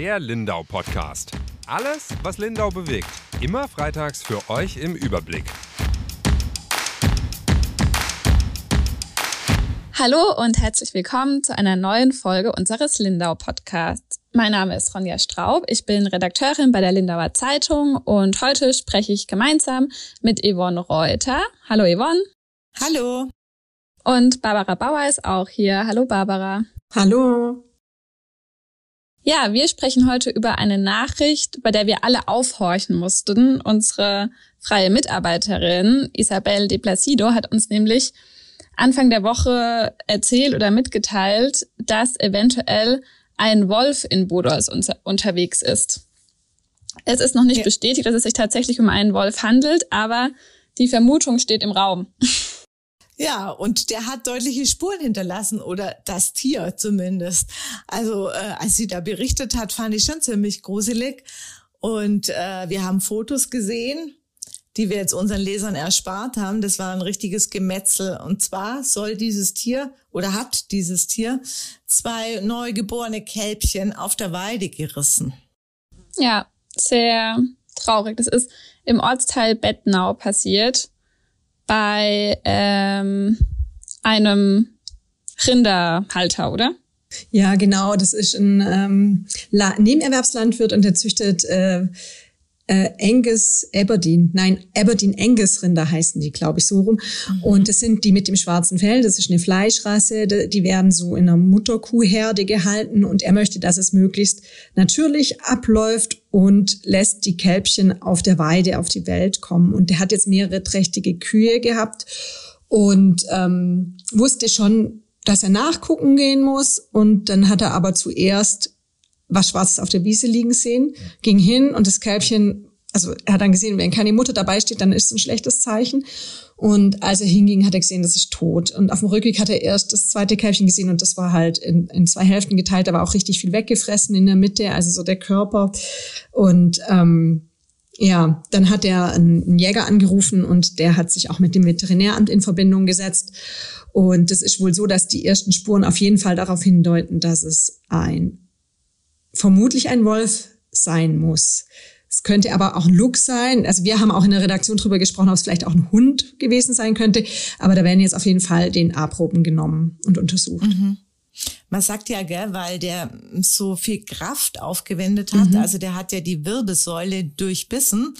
der Lindau Podcast. Alles, was Lindau bewegt. Immer freitags für euch im Überblick. Hallo und herzlich willkommen zu einer neuen Folge unseres Lindau Podcasts. Mein Name ist Ronja Straub, ich bin Redakteurin bei der Lindauer Zeitung und heute spreche ich gemeinsam mit Yvonne Reuter. Hallo Yvonne. Hallo. Und Barbara Bauer ist auch hier. Hallo Barbara. Hallo. Ja, wir sprechen heute über eine Nachricht, bei der wir alle aufhorchen mussten. Unsere freie Mitarbeiterin Isabel de Placido hat uns nämlich Anfang der Woche erzählt oder mitgeteilt, dass eventuell ein Wolf in Bodos unter unterwegs ist. Es ist noch nicht ja. bestätigt, dass es sich tatsächlich um einen Wolf handelt, aber die Vermutung steht im Raum. Ja, und der hat deutliche Spuren hinterlassen oder das Tier zumindest. Also äh, als sie da berichtet hat, fand ich schon ziemlich gruselig. Und äh, wir haben Fotos gesehen, die wir jetzt unseren Lesern erspart haben. Das war ein richtiges Gemetzel. Und zwar soll dieses Tier oder hat dieses Tier zwei neugeborene Kälbchen auf der Weide gerissen. Ja, sehr traurig. Das ist im Ortsteil Bettnau passiert bei ähm, einem Rinderhalter, oder? Ja, genau. Das ist ein ähm, Nebenerwerbslandwirt und der züchtet äh, äh, Angus Aberdeen, nein, Aberdeen Angus Rinder heißen die, glaube ich, so rum. Mhm. Und das sind die mit dem schwarzen Fell, das ist eine Fleischrasse, die werden so in einer Mutterkuhherde gehalten und er möchte, dass es möglichst natürlich abläuft und lässt die Kälbchen auf der Weide auf die Welt kommen. Und der hat jetzt mehrere trächtige Kühe gehabt und ähm, wusste schon, dass er nachgucken gehen muss. Und dann hat er aber zuerst was Schwarzes auf der Wiese liegen sehen, ging hin und das Kälbchen, also er hat dann gesehen, wenn keine Mutter dabei steht, dann ist es ein schlechtes Zeichen. Und als er hinging, hat er gesehen, das ist tot. Und auf dem Rückweg hat er erst das zweite Kälbchen gesehen und das war halt in, in zwei Hälften geteilt, aber auch richtig viel weggefressen in der Mitte, also so der Körper. Und ähm, ja, dann hat er einen Jäger angerufen und der hat sich auch mit dem Veterinäramt in Verbindung gesetzt. Und es ist wohl so, dass die ersten Spuren auf jeden Fall darauf hindeuten, dass es ein vermutlich ein Wolf sein muss. Es könnte aber auch ein Luchs sein. Also wir haben auch in der Redaktion drüber gesprochen, ob es vielleicht auch ein Hund gewesen sein könnte. Aber da werden jetzt auf jeden Fall DNA-Proben genommen und untersucht. Mhm. Man sagt ja, gell, weil der so viel Kraft aufgewendet hat, mhm. also der hat ja die Wirbelsäule durchbissen,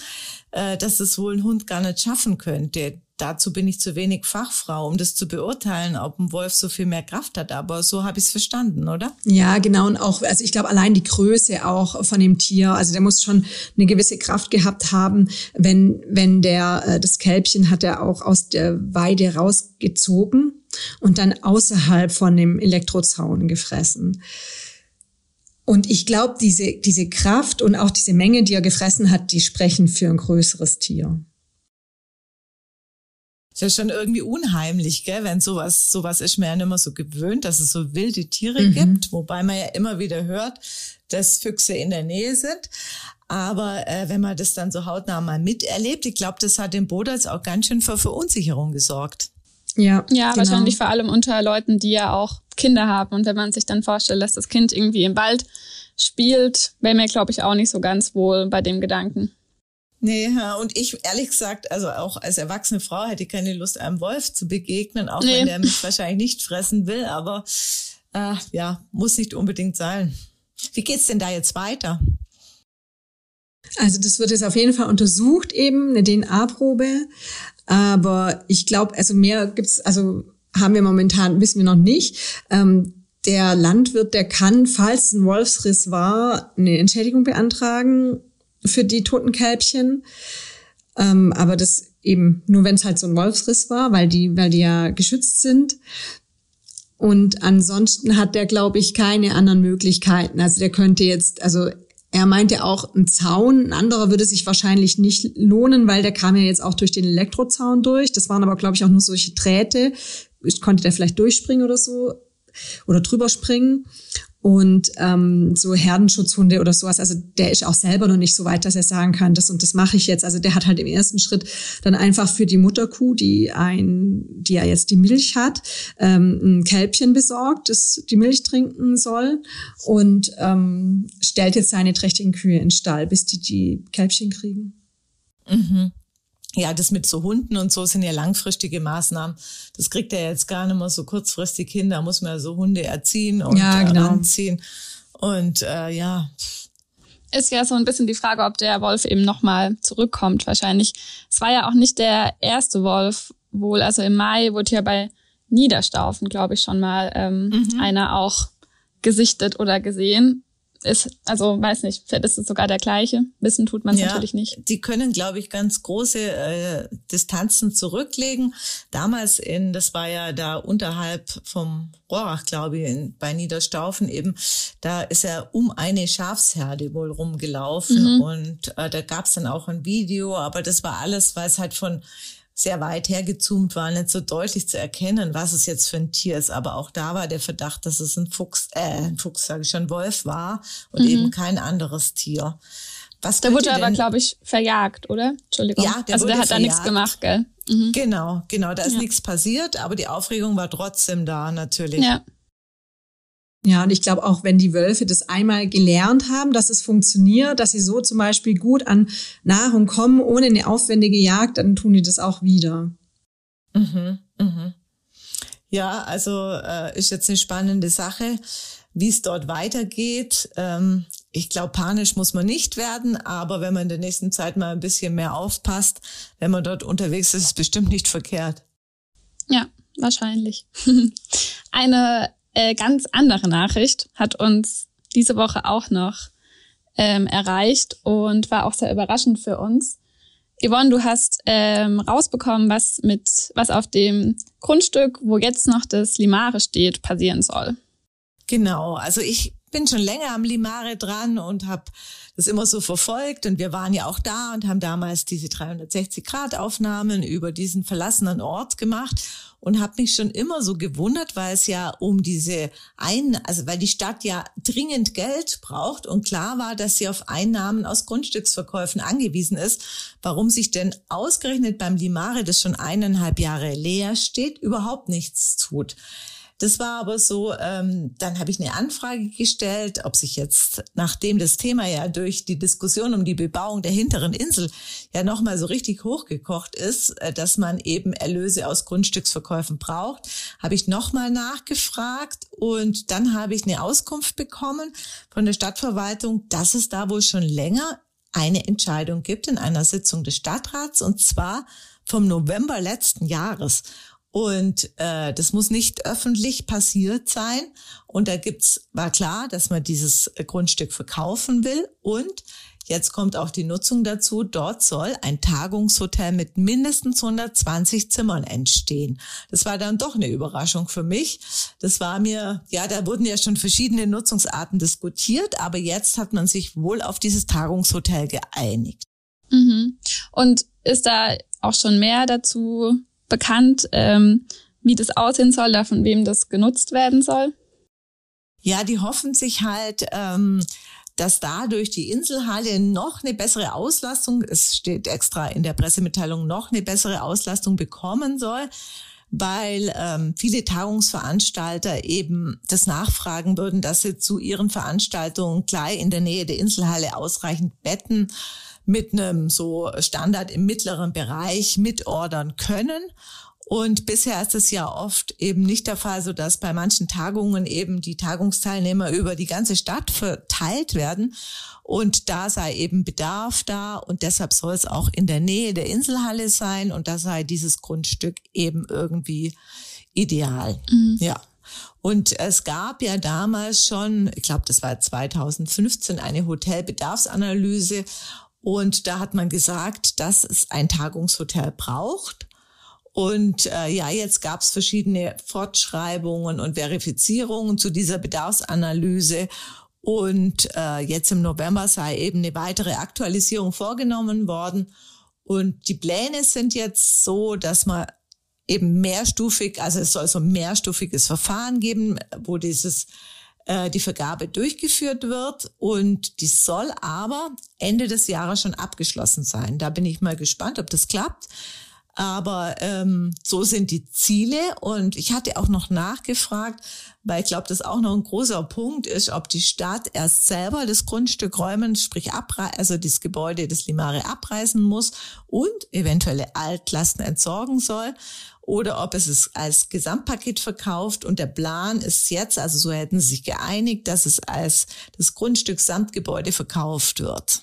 äh, dass es wohl ein Hund gar nicht schaffen könnte dazu bin ich zu wenig Fachfrau, um das zu beurteilen, ob ein Wolf so viel mehr Kraft hat. Aber so habe ich es verstanden, oder? Ja, genau. Und auch, also ich glaube, allein die Größe auch von dem Tier, also der muss schon eine gewisse Kraft gehabt haben, wenn, wenn der, äh, das Kälbchen hat er auch aus der Weide rausgezogen und dann außerhalb von dem Elektrozaun gefressen. Und ich glaube, diese, diese Kraft und auch diese Menge, die er gefressen hat, die sprechen für ein größeres Tier ist ja schon irgendwie unheimlich, gell, wenn sowas, sowas ist mir ja nicht mehr so gewöhnt, dass es so wilde Tiere mhm. gibt, wobei man ja immer wieder hört, dass Füchse in der Nähe sind. Aber äh, wenn man das dann so hautnah mal miterlebt, ich glaube, das hat den Bodals auch ganz schön für Verunsicherung gesorgt. Ja, ja genau. wahrscheinlich vor allem unter Leuten, die ja auch Kinder haben. Und wenn man sich dann vorstellt, dass das Kind irgendwie im Wald spielt, wäre mir, glaube ich, auch nicht so ganz wohl bei dem Gedanken. Nee, und ich ehrlich gesagt, also auch als erwachsene Frau hätte ich keine Lust, einem Wolf zu begegnen, auch nee. wenn der mich wahrscheinlich nicht fressen will, aber äh, ja, muss nicht unbedingt sein. Wie geht's denn da jetzt weiter? Also das wird jetzt auf jeden Fall untersucht, eben eine DNA-Probe. Aber ich glaube, also mehr gibt's, also haben wir momentan, wissen wir noch nicht. Ähm, der Landwirt, der kann, falls ein Wolfsriss war, eine Entschädigung beantragen für die toten Kälbchen. Ähm, aber das eben nur, wenn es halt so ein Wolfsriss war, weil die, weil die ja geschützt sind. Und ansonsten hat der, glaube ich, keine anderen Möglichkeiten. Also der könnte jetzt, also er meinte auch, ein Zaun, ein anderer würde sich wahrscheinlich nicht lohnen, weil der kam ja jetzt auch durch den Elektrozaun durch. Das waren aber, glaube ich, auch nur solche Drähte. Ich konnte der vielleicht durchspringen oder so oder drüber springen. Und ähm, so Herdenschutzhunde oder sowas. Also der ist auch selber noch nicht so weit, dass er sagen kann, das und das mache ich jetzt. Also der hat halt im ersten Schritt dann einfach für die Mutterkuh, die ein, die ja jetzt die Milch hat, ähm, ein Kälbchen besorgt, das die Milch trinken soll und ähm, stellt jetzt seine trächtigen Kühe in den Stall, bis die die Kälbchen kriegen. Mhm ja, das mit so Hunden und so sind ja langfristige Maßnahmen. Das kriegt er jetzt gar nicht mehr so kurzfristig hin. Da muss man ja so Hunde erziehen und ja, genau. anziehen. Und äh, ja. Ist ja so ein bisschen die Frage, ob der Wolf eben nochmal zurückkommt, wahrscheinlich. Es war ja auch nicht der erste Wolf wohl. Also im Mai wurde ja bei Niederstaufen, glaube ich, schon mal ähm, mhm. einer auch gesichtet oder gesehen ist, also weiß nicht, vielleicht ist es sogar der gleiche. Wissen tut man es ja, natürlich nicht. Die können, glaube ich, ganz große äh, Distanzen zurücklegen. Damals in, das war ja da unterhalb vom Rohrach, glaube ich, in, bei Niederstaufen eben, da ist er um eine Schafsherde wohl rumgelaufen mhm. und äh, da gab es dann auch ein Video, aber das war alles, weil es halt von sehr weit hergezoomt war, nicht so deutlich zu erkennen, was es jetzt für ein Tier ist. Aber auch da war der Verdacht, dass es ein Fuchs, äh, ein Fuchs, sage ich schon, Wolf war und mhm. eben kein anderes Tier. Was der wurde aber, glaube ich, verjagt, oder? Entschuldigung. Ja, der also der hat verjagt. da nichts gemacht, gell? Mhm. Genau, genau. Da ist ja. nichts passiert, aber die Aufregung war trotzdem da, natürlich. Ja. Ja, und ich glaube auch, wenn die Wölfe das einmal gelernt haben, dass es funktioniert, dass sie so zum Beispiel gut an Nahrung kommen, ohne eine aufwendige Jagd, dann tun die das auch wieder. Mhm, mhm. Ja, also äh, ist jetzt eine spannende Sache, wie es dort weitergeht. Ähm, ich glaube, panisch muss man nicht werden, aber wenn man in der nächsten Zeit mal ein bisschen mehr aufpasst, wenn man dort unterwegs ist, ist es bestimmt nicht verkehrt. Ja, wahrscheinlich. Eine äh, ganz andere Nachricht hat uns diese Woche auch noch ähm, erreicht und war auch sehr überraschend für uns. Yvonne, du hast ähm, rausbekommen, was mit was auf dem Grundstück, wo jetzt noch das Limare steht, passieren soll. Genau, also ich bin schon länger am Limare dran und habe das immer so verfolgt. Und wir waren ja auch da und haben damals diese 360 Grad Aufnahmen über diesen verlassenen Ort gemacht und habe mich schon immer so gewundert, weil es ja um diese ein, also weil die Stadt ja dringend Geld braucht. Und klar war, dass sie auf Einnahmen aus Grundstücksverkäufen angewiesen ist, warum sich denn ausgerechnet beim Limare, das schon eineinhalb Jahre leer steht, überhaupt nichts tut. Das war aber so, ähm, dann habe ich eine Anfrage gestellt, ob sich jetzt, nachdem das Thema ja durch die Diskussion um die Bebauung der hinteren Insel ja nochmal so richtig hochgekocht ist, äh, dass man eben Erlöse aus Grundstücksverkäufen braucht, habe ich nochmal nachgefragt und dann habe ich eine Auskunft bekommen von der Stadtverwaltung, dass es da wohl schon länger eine Entscheidung gibt in einer Sitzung des Stadtrats und zwar vom November letzten Jahres. Und äh, das muss nicht öffentlich passiert sein. Und da gibt's, war klar, dass man dieses Grundstück verkaufen will. Und jetzt kommt auch die Nutzung dazu. Dort soll ein Tagungshotel mit mindestens 120 Zimmern entstehen. Das war dann doch eine Überraschung für mich. Das war mir, ja, da wurden ja schon verschiedene Nutzungsarten diskutiert, aber jetzt hat man sich wohl auf dieses Tagungshotel geeinigt. Mhm. Und ist da auch schon mehr dazu bekannt, ähm, wie das aussehen soll, da von wem das genutzt werden soll? Ja, die hoffen sich halt, ähm, dass dadurch die Inselhalle noch eine bessere Auslastung, es steht extra in der Pressemitteilung, noch eine bessere Auslastung bekommen soll, weil ähm, viele Tagungsveranstalter eben das nachfragen würden, dass sie zu ihren Veranstaltungen gleich in der Nähe der Inselhalle ausreichend Betten mit einem so Standard im mittleren Bereich mitordern können. Und bisher ist es ja oft eben nicht der Fall, so dass bei manchen Tagungen eben die Tagungsteilnehmer über die ganze Stadt verteilt werden. Und da sei eben Bedarf da und deshalb soll es auch in der Nähe der Inselhalle sein und da sei dieses Grundstück eben irgendwie ideal. Mhm. Ja. Und es gab ja damals schon, ich glaube, das war 2015, eine Hotelbedarfsanalyse und da hat man gesagt, dass es ein Tagungshotel braucht. Und äh, ja, jetzt gab es verschiedene Fortschreibungen und Verifizierungen zu dieser Bedarfsanalyse. Und äh, jetzt im November sei eben eine weitere Aktualisierung vorgenommen worden. Und die Pläne sind jetzt so, dass man eben mehrstufig, also es soll so ein mehrstufiges Verfahren geben, wo dieses äh, die Vergabe durchgeführt wird und die soll aber Ende des Jahres schon abgeschlossen sein. Da bin ich mal gespannt, ob das klappt. Aber ähm, so sind die Ziele. Und ich hatte auch noch nachgefragt, weil ich glaube, das auch noch ein großer Punkt ist, ob die Stadt erst selber das Grundstück räumen, sprich abreißen, also das Gebäude des Limare abreißen muss und eventuelle Altlasten entsorgen soll oder ob es es als Gesamtpaket verkauft. Und der Plan ist jetzt, also so hätten sie sich geeinigt, dass es als das Grundstück Samtgebäude verkauft wird.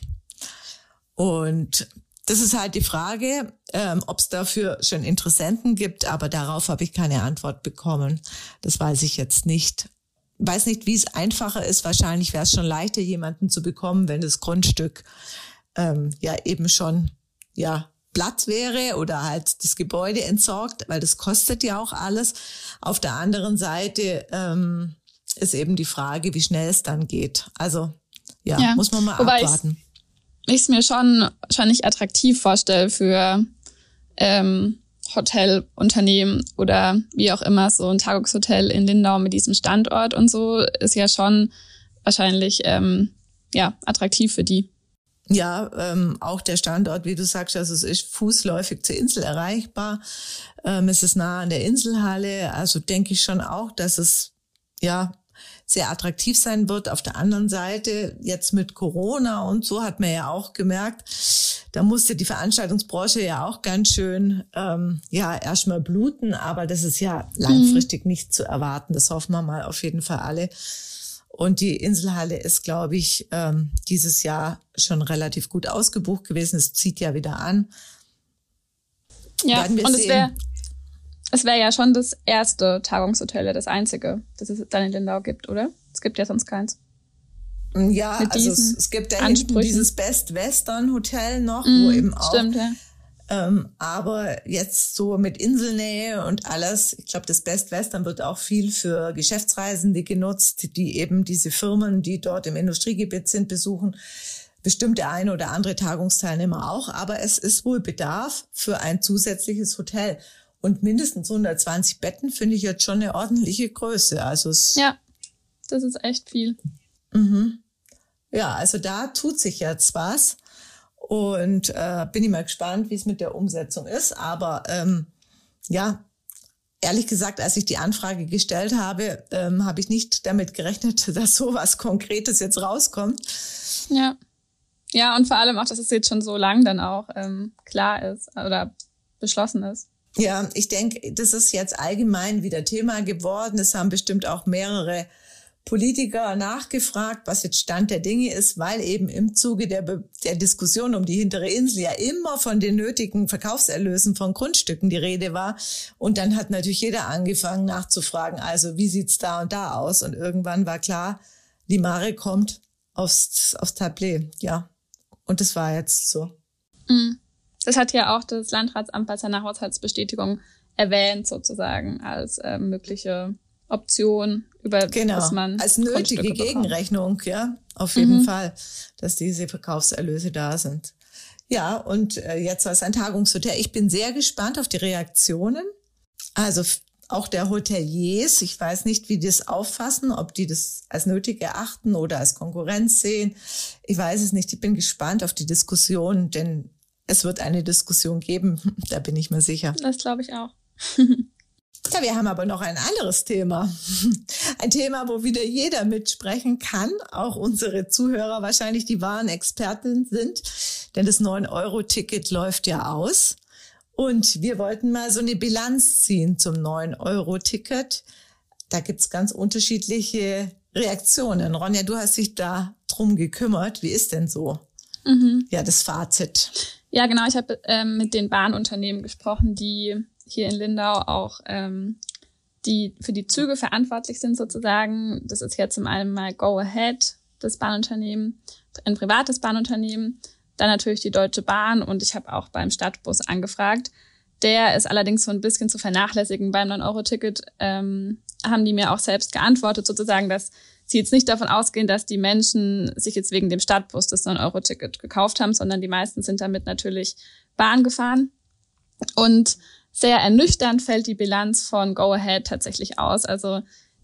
Und das ist halt die Frage, ähm, ob es dafür schon Interessenten gibt, aber darauf habe ich keine Antwort bekommen. Das weiß ich jetzt nicht. Weiß nicht, wie es einfacher ist. Wahrscheinlich wäre es schon leichter, jemanden zu bekommen, wenn das Grundstück ähm, ja eben schon ja Platz wäre oder halt das Gebäude entsorgt, weil das kostet ja auch alles. Auf der anderen Seite ähm, ist eben die Frage, wie schnell es dann geht. Also ja, ja. muss man mal Wobei abwarten. Ich es mir schon nicht attraktiv vorstelle für ähm, Hotelunternehmen oder wie auch immer so ein Tagungshotel in Lindau mit diesem Standort und so ist ja schon wahrscheinlich ähm, ja attraktiv für die. Ja, ähm, auch der Standort, wie du sagst, also es ist fußläufig zur Insel erreichbar. Ähm, es ist nah an der Inselhalle. Also denke ich schon auch, dass es ja sehr attraktiv sein wird. Auf der anderen Seite, jetzt mit Corona und so hat man ja auch gemerkt, da musste die Veranstaltungsbranche ja auch ganz schön ähm, ja erstmal bluten, aber das ist ja langfristig mhm. nicht zu erwarten. Das hoffen wir mal auf jeden Fall alle. Und die Inselhalle ist, glaube ich, ähm, dieses Jahr schon relativ gut ausgebucht gewesen. Es zieht ja wieder an. Ja, und es wäre es wäre ja schon das erste Tagungshotel, das einzige, das es dann in Lindau gibt, oder? Es gibt ja sonst keins. Ja, also es, es, gibt hinten dieses Best Western Hotel noch, mm, wo eben auch stimmt, ja. Ähm, aber jetzt so mit Inselnähe und alles, ich glaube, das Best Western wird auch viel für Geschäftsreisende genutzt, die eben diese Firmen, die dort im Industriegebiet sind, besuchen. Bestimmt der eine oder andere Tagungsteilnehmer auch, aber es ist wohl Bedarf für ein zusätzliches Hotel. Und mindestens 120 Betten finde ich jetzt schon eine ordentliche Größe. Also es ja, das ist echt viel. Mhm. Ja, also da tut sich jetzt was. Und äh, bin ich mal gespannt, wie es mit der Umsetzung ist. Aber ähm, ja, ehrlich gesagt, als ich die Anfrage gestellt habe, ähm, habe ich nicht damit gerechnet, dass so was Konkretes jetzt rauskommt. Ja. Ja, und vor allem auch, dass es jetzt schon so lang dann auch ähm, klar ist oder beschlossen ist. Ja, ich denke, das ist jetzt allgemein wieder Thema geworden. Es haben bestimmt auch mehrere Politiker nachgefragt, was jetzt Stand der Dinge ist, weil eben im Zuge der, der Diskussion um die hintere Insel ja immer von den nötigen Verkaufserlösen von Grundstücken die Rede war. Und dann hat natürlich jeder angefangen nachzufragen, also wie sieht's da und da aus? Und irgendwann war klar, die Mare kommt aufs, aufs Tablet, ja. Und das war jetzt so. Mhm. Das hat ja auch das Landratsamt bei seiner Haushaltsbestätigung erwähnt, sozusagen, als äh, mögliche Option, über genau, das man als nötige Gegenrechnung, ja, auf jeden mhm. Fall, dass diese Verkaufserlöse da sind. Ja, und äh, jetzt als ein Tagungshotel. Ich bin sehr gespannt auf die Reaktionen. Also auch der Hoteliers, ich weiß nicht, wie die das auffassen, ob die das als nötig erachten oder als Konkurrenz sehen. Ich weiß es nicht. Ich bin gespannt auf die Diskussion, denn es wird eine Diskussion geben, da bin ich mir sicher. Das glaube ich auch. Ja, wir haben aber noch ein anderes Thema. Ein Thema, wo wieder jeder mitsprechen kann, auch unsere Zuhörer wahrscheinlich die wahren Experten sind, denn das 9-Euro-Ticket läuft ja aus. Und wir wollten mal so eine Bilanz ziehen zum 9-Euro-Ticket. Da gibt's ganz unterschiedliche Reaktionen. Ronja, du hast dich da drum gekümmert. Wie ist denn so? Mhm. Ja, das Fazit. Ja, genau. Ich habe ähm, mit den Bahnunternehmen gesprochen, die hier in Lindau auch ähm, die für die Züge verantwortlich sind sozusagen. Das ist jetzt zum einen mal Go Ahead, das Bahnunternehmen, ein privates Bahnunternehmen, dann natürlich die Deutsche Bahn und ich habe auch beim Stadtbus angefragt. Der ist allerdings so ein bisschen zu vernachlässigen. Beim 9-Euro-Ticket ähm, haben die mir auch selbst geantwortet, sozusagen, dass sie jetzt nicht davon ausgehen, dass die Menschen sich jetzt wegen dem Stadtbus das 9-Euro-Ticket gekauft haben, sondern die meisten sind damit natürlich Bahn gefahren. Und sehr ernüchternd fällt die Bilanz von Go Ahead tatsächlich aus. Also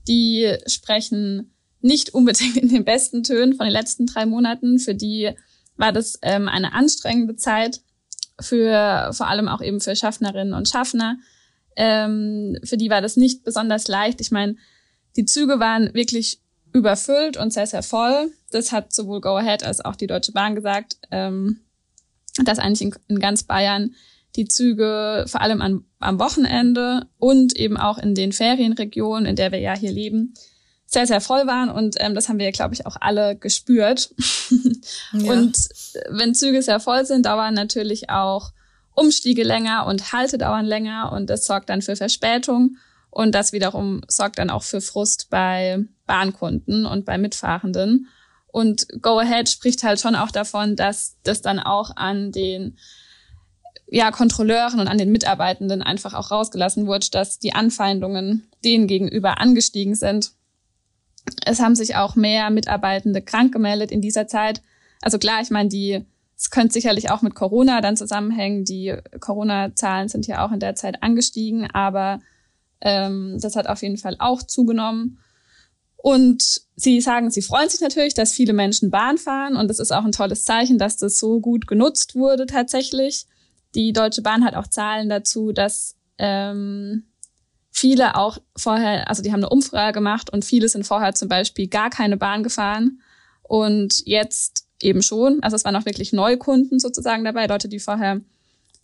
die sprechen nicht unbedingt in den besten Tönen von den letzten drei Monaten. Für die war das ähm, eine anstrengende Zeit, für vor allem auch eben für Schaffnerinnen und Schaffner. Ähm, für die war das nicht besonders leicht. Ich meine, die Züge waren wirklich überfüllt und sehr, sehr voll. Das hat sowohl Go Ahead als auch die Deutsche Bahn gesagt, ähm, dass eigentlich in, in ganz Bayern die Züge vor allem an, am Wochenende und eben auch in den Ferienregionen, in der wir ja hier leben, sehr, sehr voll waren. Und ähm, das haben wir, glaube ich, auch alle gespürt. ja. Und wenn Züge sehr voll sind, dauern natürlich auch Umstiege länger und Haltedauern länger und das sorgt dann für Verspätung. Und das wiederum sorgt dann auch für Frust bei Bahnkunden und bei Mitfahrenden. Und Go Ahead spricht halt schon auch davon, dass das dann auch an den ja, Kontrolleuren und an den Mitarbeitenden einfach auch rausgelassen wurde, dass die Anfeindungen denen gegenüber angestiegen sind. Es haben sich auch mehr Mitarbeitende krank gemeldet in dieser Zeit. Also klar, ich meine, die, es könnte sicherlich auch mit Corona dann zusammenhängen. Die Corona-Zahlen sind ja auch in der Zeit angestiegen, aber ähm, das hat auf jeden Fall auch zugenommen. Und sie sagen, sie freuen sich natürlich, dass viele Menschen Bahn fahren und es ist auch ein tolles Zeichen, dass das so gut genutzt wurde tatsächlich. Die Deutsche Bahn hat auch Zahlen dazu, dass ähm, viele auch vorher, also die haben eine Umfrage gemacht und viele sind vorher zum Beispiel gar keine Bahn gefahren und jetzt eben schon. Also es waren auch wirklich Neukunden sozusagen dabei, Leute, die vorher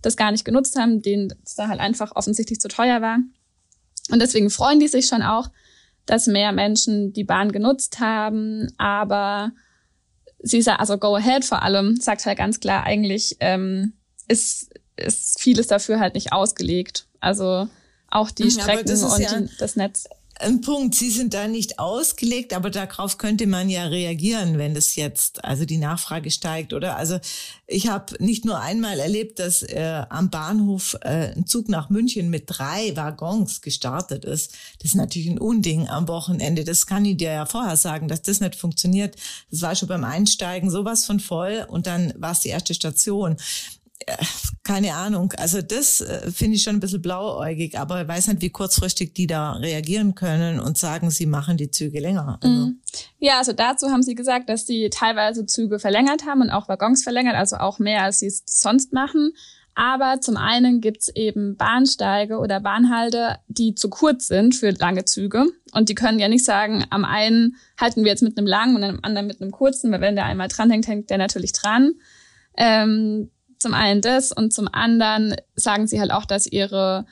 das gar nicht genutzt haben, denen es da halt einfach offensichtlich zu teuer war. Und deswegen freuen die sich schon auch, dass mehr Menschen die Bahn genutzt haben, aber sie sagt, also Go Ahead vor allem, sagt halt ganz klar, eigentlich ähm, ist, ist vieles dafür halt nicht ausgelegt. Also auch die Strecken und ja das Netz ein Punkt. Sie sind da nicht ausgelegt, aber darauf könnte man ja reagieren, wenn das jetzt, also die Nachfrage steigt, oder? Also ich habe nicht nur einmal erlebt, dass äh, am Bahnhof äh, ein Zug nach München mit drei Waggons gestartet ist. Das ist natürlich ein Unding am Wochenende. Das kann ich dir ja vorher sagen, dass das nicht funktioniert. Das war schon beim Einsteigen sowas von voll und dann war es die erste Station keine Ahnung. Also das äh, finde ich schon ein bisschen blauäugig, aber ich weiß nicht, wie kurzfristig die da reagieren können und sagen, sie machen die Züge länger. Also. Mhm. Ja, also dazu haben sie gesagt, dass sie teilweise Züge verlängert haben und auch Waggons verlängert, also auch mehr, als sie es sonst machen. Aber zum einen gibt's eben Bahnsteige oder Bahnhalde, die zu kurz sind für lange Züge. Und die können ja nicht sagen, am einen halten wir jetzt mit einem langen und am anderen mit einem kurzen, weil wenn der einmal dranhängt, hängt der natürlich dran. Ähm, zum einen das und zum anderen sagen sie halt auch, dass ihre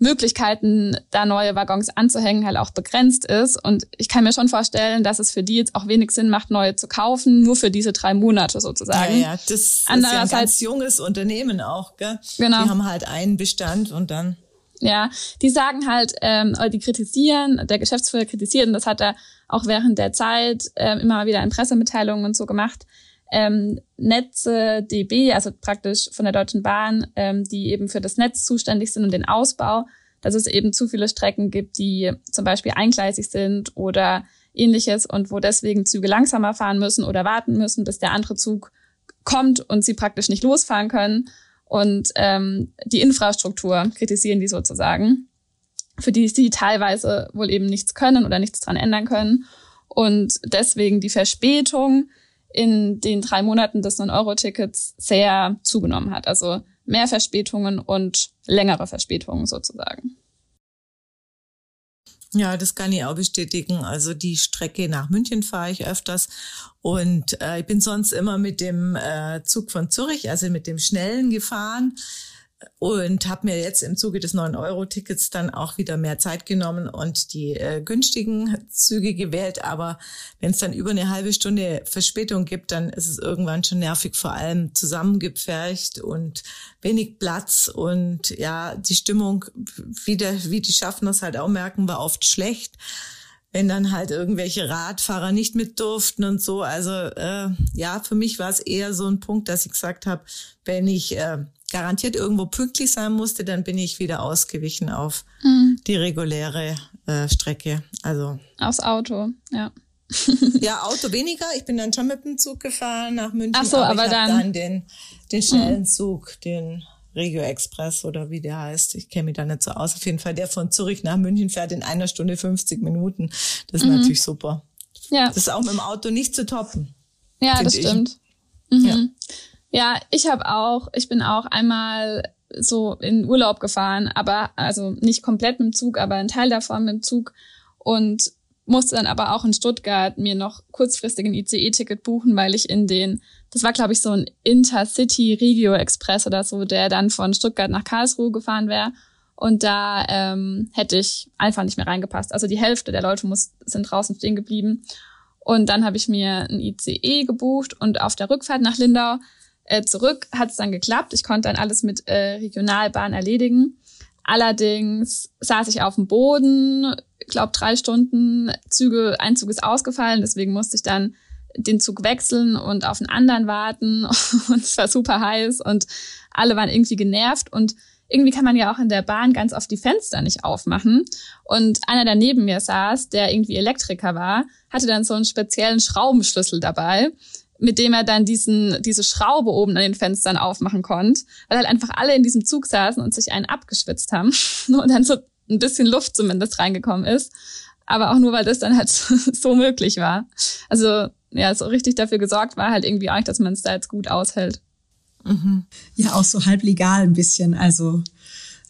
Möglichkeiten, da neue Waggons anzuhängen, halt auch begrenzt ist. Und ich kann mir schon vorstellen, dass es für die jetzt auch wenig Sinn macht, neue zu kaufen, nur für diese drei Monate sozusagen. Ja, ja, das ist ja ein ganz junges Unternehmen auch, gell? Genau. Die haben halt einen Bestand und dann. Ja, die sagen halt, ähm, die kritisieren, der Geschäftsführer kritisiert, und das hat er auch während der Zeit ähm, immer wieder in Pressemitteilungen und so gemacht, ähm, Netze DB, also praktisch von der Deutschen Bahn, ähm, die eben für das Netz zuständig sind und den Ausbau, dass es eben zu viele Strecken gibt, die zum Beispiel eingleisig sind oder ähnliches und wo deswegen Züge langsamer fahren müssen oder warten müssen, bis der andere Zug kommt und sie praktisch nicht losfahren können. Und ähm, die Infrastruktur kritisieren die sozusagen, für die sie teilweise wohl eben nichts können oder nichts dran ändern können. Und deswegen die Verspätung in den drei Monaten des 9-Euro-Tickets sehr zugenommen hat. Also mehr Verspätungen und längere Verspätungen sozusagen. Ja, das kann ich auch bestätigen. Also die Strecke nach München fahre ich öfters und äh, ich bin sonst immer mit dem äh, Zug von Zürich, also mit dem schnellen gefahren und habe mir jetzt im Zuge des 9-Euro-Tickets dann auch wieder mehr Zeit genommen und die äh, günstigen Züge gewählt. Aber wenn es dann über eine halbe Stunde Verspätung gibt, dann ist es irgendwann schon nervig, vor allem zusammengepfercht und wenig Platz. Und ja, die Stimmung, wie, der, wie die Schaffner es halt auch merken, war oft schlecht wenn dann halt irgendwelche Radfahrer nicht mit durften und so. Also äh, ja, für mich war es eher so ein Punkt, dass ich gesagt habe, wenn ich äh, garantiert irgendwo pünktlich sein musste, dann bin ich wieder ausgewichen auf mhm. die reguläre äh, Strecke. Also aufs Auto, ja. ja, Auto weniger. Ich bin dann schon mit dem Zug gefahren nach München. Ach so, aber, aber dann, dann den den schnellen mhm. Zug, den Regio Express oder wie der heißt. Ich kenne mich da nicht so aus. Auf jeden Fall der von Zürich nach München fährt in einer Stunde 50 Minuten. Das ist mhm. natürlich super Ja. Das ist auch mit dem Auto nicht zu toppen. Ja, das stimmt. Mhm. Ja. Ja, ich habe auch, ich bin auch einmal so in Urlaub gefahren, aber also nicht komplett mit dem Zug, aber ein Teil davon mit dem Zug und musste dann aber auch in Stuttgart mir noch kurzfristig ein ICE-Ticket buchen, weil ich in den, das war glaube ich so ein Intercity Regio Express oder so, der dann von Stuttgart nach Karlsruhe gefahren wäre. Und da ähm, hätte ich einfach nicht mehr reingepasst. Also die Hälfte der Leute muss, sind draußen stehen geblieben. Und dann habe ich mir ein ICE gebucht und auf der Rückfahrt nach Lindau äh, zurück hat es dann geklappt. Ich konnte dann alles mit äh, Regionalbahn erledigen. Allerdings saß ich auf dem Boden, glaube drei Stunden, Züge, ein Zug ist ausgefallen, deswegen musste ich dann den Zug wechseln und auf einen anderen warten und es war super heiß und alle waren irgendwie genervt und irgendwie kann man ja auch in der Bahn ganz oft die Fenster nicht aufmachen. Und einer, der neben mir saß, der irgendwie Elektriker war, hatte dann so einen speziellen Schraubenschlüssel dabei, mit dem er dann diesen, diese Schraube oben an den Fenstern aufmachen konnte, weil halt einfach alle in diesem Zug saßen und sich einen abgeschwitzt haben und dann so ein bisschen Luft zumindest reingekommen ist. Aber auch nur, weil das dann halt so möglich war. Also ja, so richtig dafür gesorgt war halt irgendwie auch nicht, dass man es da jetzt gut aushält. Mhm. Ja, auch so halb legal ein bisschen, also.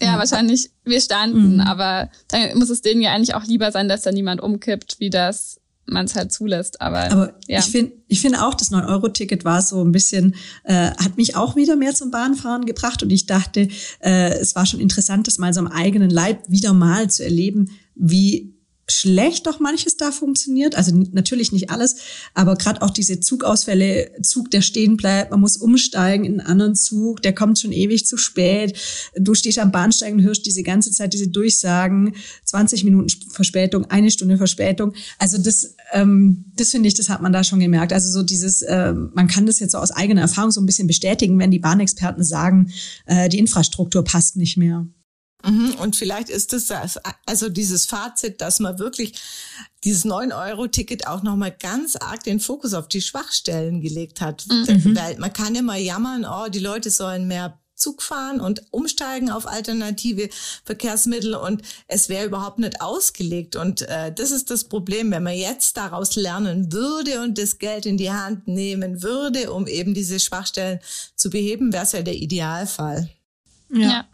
Ja, wahrscheinlich, wir standen, mhm. aber dann muss es denen ja eigentlich auch lieber sein, dass da niemand umkippt, wie das man es halt zulässt. Aber, aber ja. ich finde ich finde auch, das 9-Euro-Ticket war so ein bisschen, äh, hat mich auch wieder mehr zum Bahnfahren gebracht. Und ich dachte, äh, es war schon interessant, das mal so am eigenen Leib wieder mal zu erleben, wie schlecht doch manches da funktioniert. Also natürlich nicht alles, aber gerade auch diese Zugausfälle, Zug, der stehen bleibt, man muss umsteigen in einen anderen Zug, der kommt schon ewig zu spät. Du stehst am Bahnsteig und hörst diese ganze Zeit diese Durchsagen, 20 Minuten Verspätung, eine Stunde Verspätung. Also das, ähm, das finde ich, das hat man da schon gemerkt. Also so dieses, äh, man kann das jetzt so aus eigener Erfahrung so ein bisschen bestätigen, wenn die Bahnexperten sagen, äh, die Infrastruktur passt nicht mehr. Mhm, und vielleicht ist es das, also dieses Fazit, dass man wirklich dieses 9-Euro-Ticket auch nochmal ganz arg den Fokus auf die Schwachstellen gelegt hat. Mhm. Weil man kann immer jammern, oh, die Leute sollen mehr Zug fahren und umsteigen auf alternative Verkehrsmittel und es wäre überhaupt nicht ausgelegt. Und äh, das ist das Problem, wenn man jetzt daraus lernen würde und das Geld in die Hand nehmen würde, um eben diese Schwachstellen zu beheben, wäre es ja der Idealfall. ja. ja.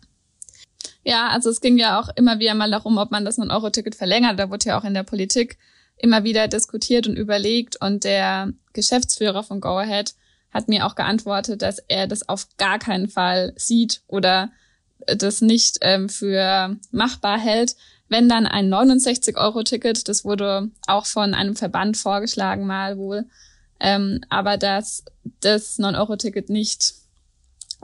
Ja, also es ging ja auch immer wieder mal darum, ob man das 9-Euro-Ticket verlängert. Da wurde ja auch in der Politik immer wieder diskutiert und überlegt. Und der Geschäftsführer von Go Ahead hat mir auch geantwortet, dass er das auf gar keinen Fall sieht oder das nicht ähm, für machbar hält. Wenn dann ein 69-Euro-Ticket, das wurde auch von einem Verband vorgeschlagen mal wohl, ähm, aber dass das 9-Euro-Ticket nicht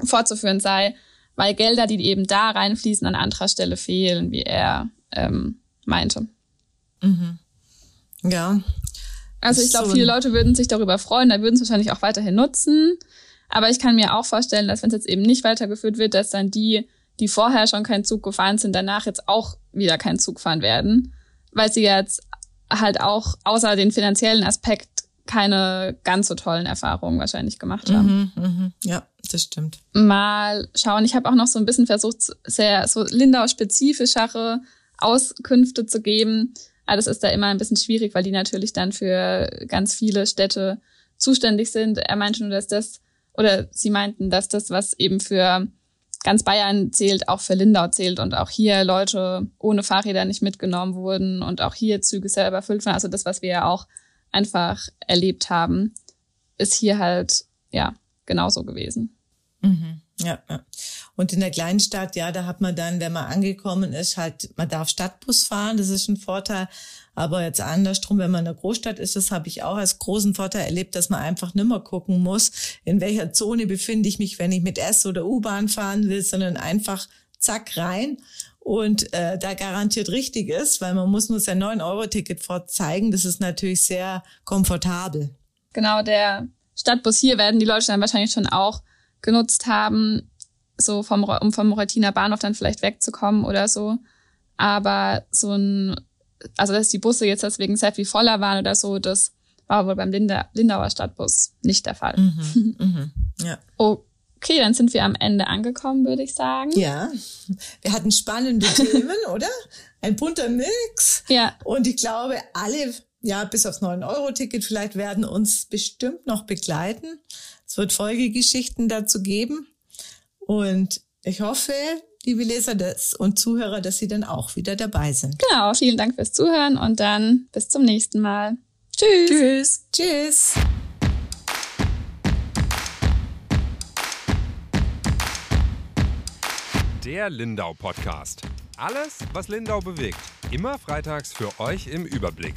fortzuführen sei, weil Gelder, die eben da reinfließen, an anderer Stelle fehlen, wie er ähm, meinte. Mhm. Ja. Also ich glaube, so viele Leute würden sich darüber freuen, da würden es wahrscheinlich auch weiterhin nutzen. Aber ich kann mir auch vorstellen, dass wenn es jetzt eben nicht weitergeführt wird, dass dann die, die vorher schon keinen Zug gefahren sind, danach jetzt auch wieder keinen Zug fahren werden, weil sie jetzt halt auch außer den finanziellen Aspekt keine ganz so tollen Erfahrungen wahrscheinlich gemacht haben. Mhm, mh. Ja, das stimmt. Mal schauen. Ich habe auch noch so ein bisschen versucht, sehr so Lindau-spezifischere Auskünfte zu geben. Aber das ist da immer ein bisschen schwierig, weil die natürlich dann für ganz viele Städte zuständig sind. Er meinte nur, dass das, oder sie meinten, dass das, was eben für ganz Bayern zählt, auch für Lindau zählt und auch hier Leute ohne Fahrräder nicht mitgenommen wurden und auch hier Züge selber erfüllt waren. Also das, was wir ja auch einfach erlebt haben, ist hier halt, ja, genauso gewesen. Mhm. Ja, ja. Und in der Kleinstadt, ja, da hat man dann, wenn man angekommen ist, halt, man darf Stadtbus fahren, das ist ein Vorteil. Aber jetzt andersrum, wenn man in der Großstadt ist, das habe ich auch als großen Vorteil erlebt, dass man einfach nimmer gucken muss, in welcher Zone befinde ich mich, wenn ich mit S- oder U-Bahn fahren will, sondern einfach zack rein und äh, da garantiert richtig ist, weil man muss nur sein 9-Euro-Ticket vorzeigen. Das ist natürlich sehr komfortabel. Genau, der Stadtbus hier werden die Leute dann wahrscheinlich schon auch genutzt haben, so vom, um vom Moratiner Bahnhof dann vielleicht wegzukommen oder so. Aber so ein, also dass die Busse jetzt deswegen sehr viel voller waren oder so, das war wohl beim Linder, Lindauer Stadtbus nicht der Fall. Mhm, mh, ja. Okay, dann sind wir am Ende angekommen, würde ich sagen. Ja, wir hatten spannende Themen, oder? Ein bunter Mix. Ja. Und ich glaube, alle ja, bis aufs 9-Euro-Ticket vielleicht werden uns bestimmt noch begleiten. Es wird Folgegeschichten dazu geben. Und ich hoffe, liebe Leser des und Zuhörer, dass Sie dann auch wieder dabei sind. Genau, vielen Dank fürs Zuhören und dann bis zum nächsten Mal. Tschüss. Tschüss. Tschüss. Der Lindau Podcast. Alles, was Lindau bewegt. Immer freitags für euch im Überblick.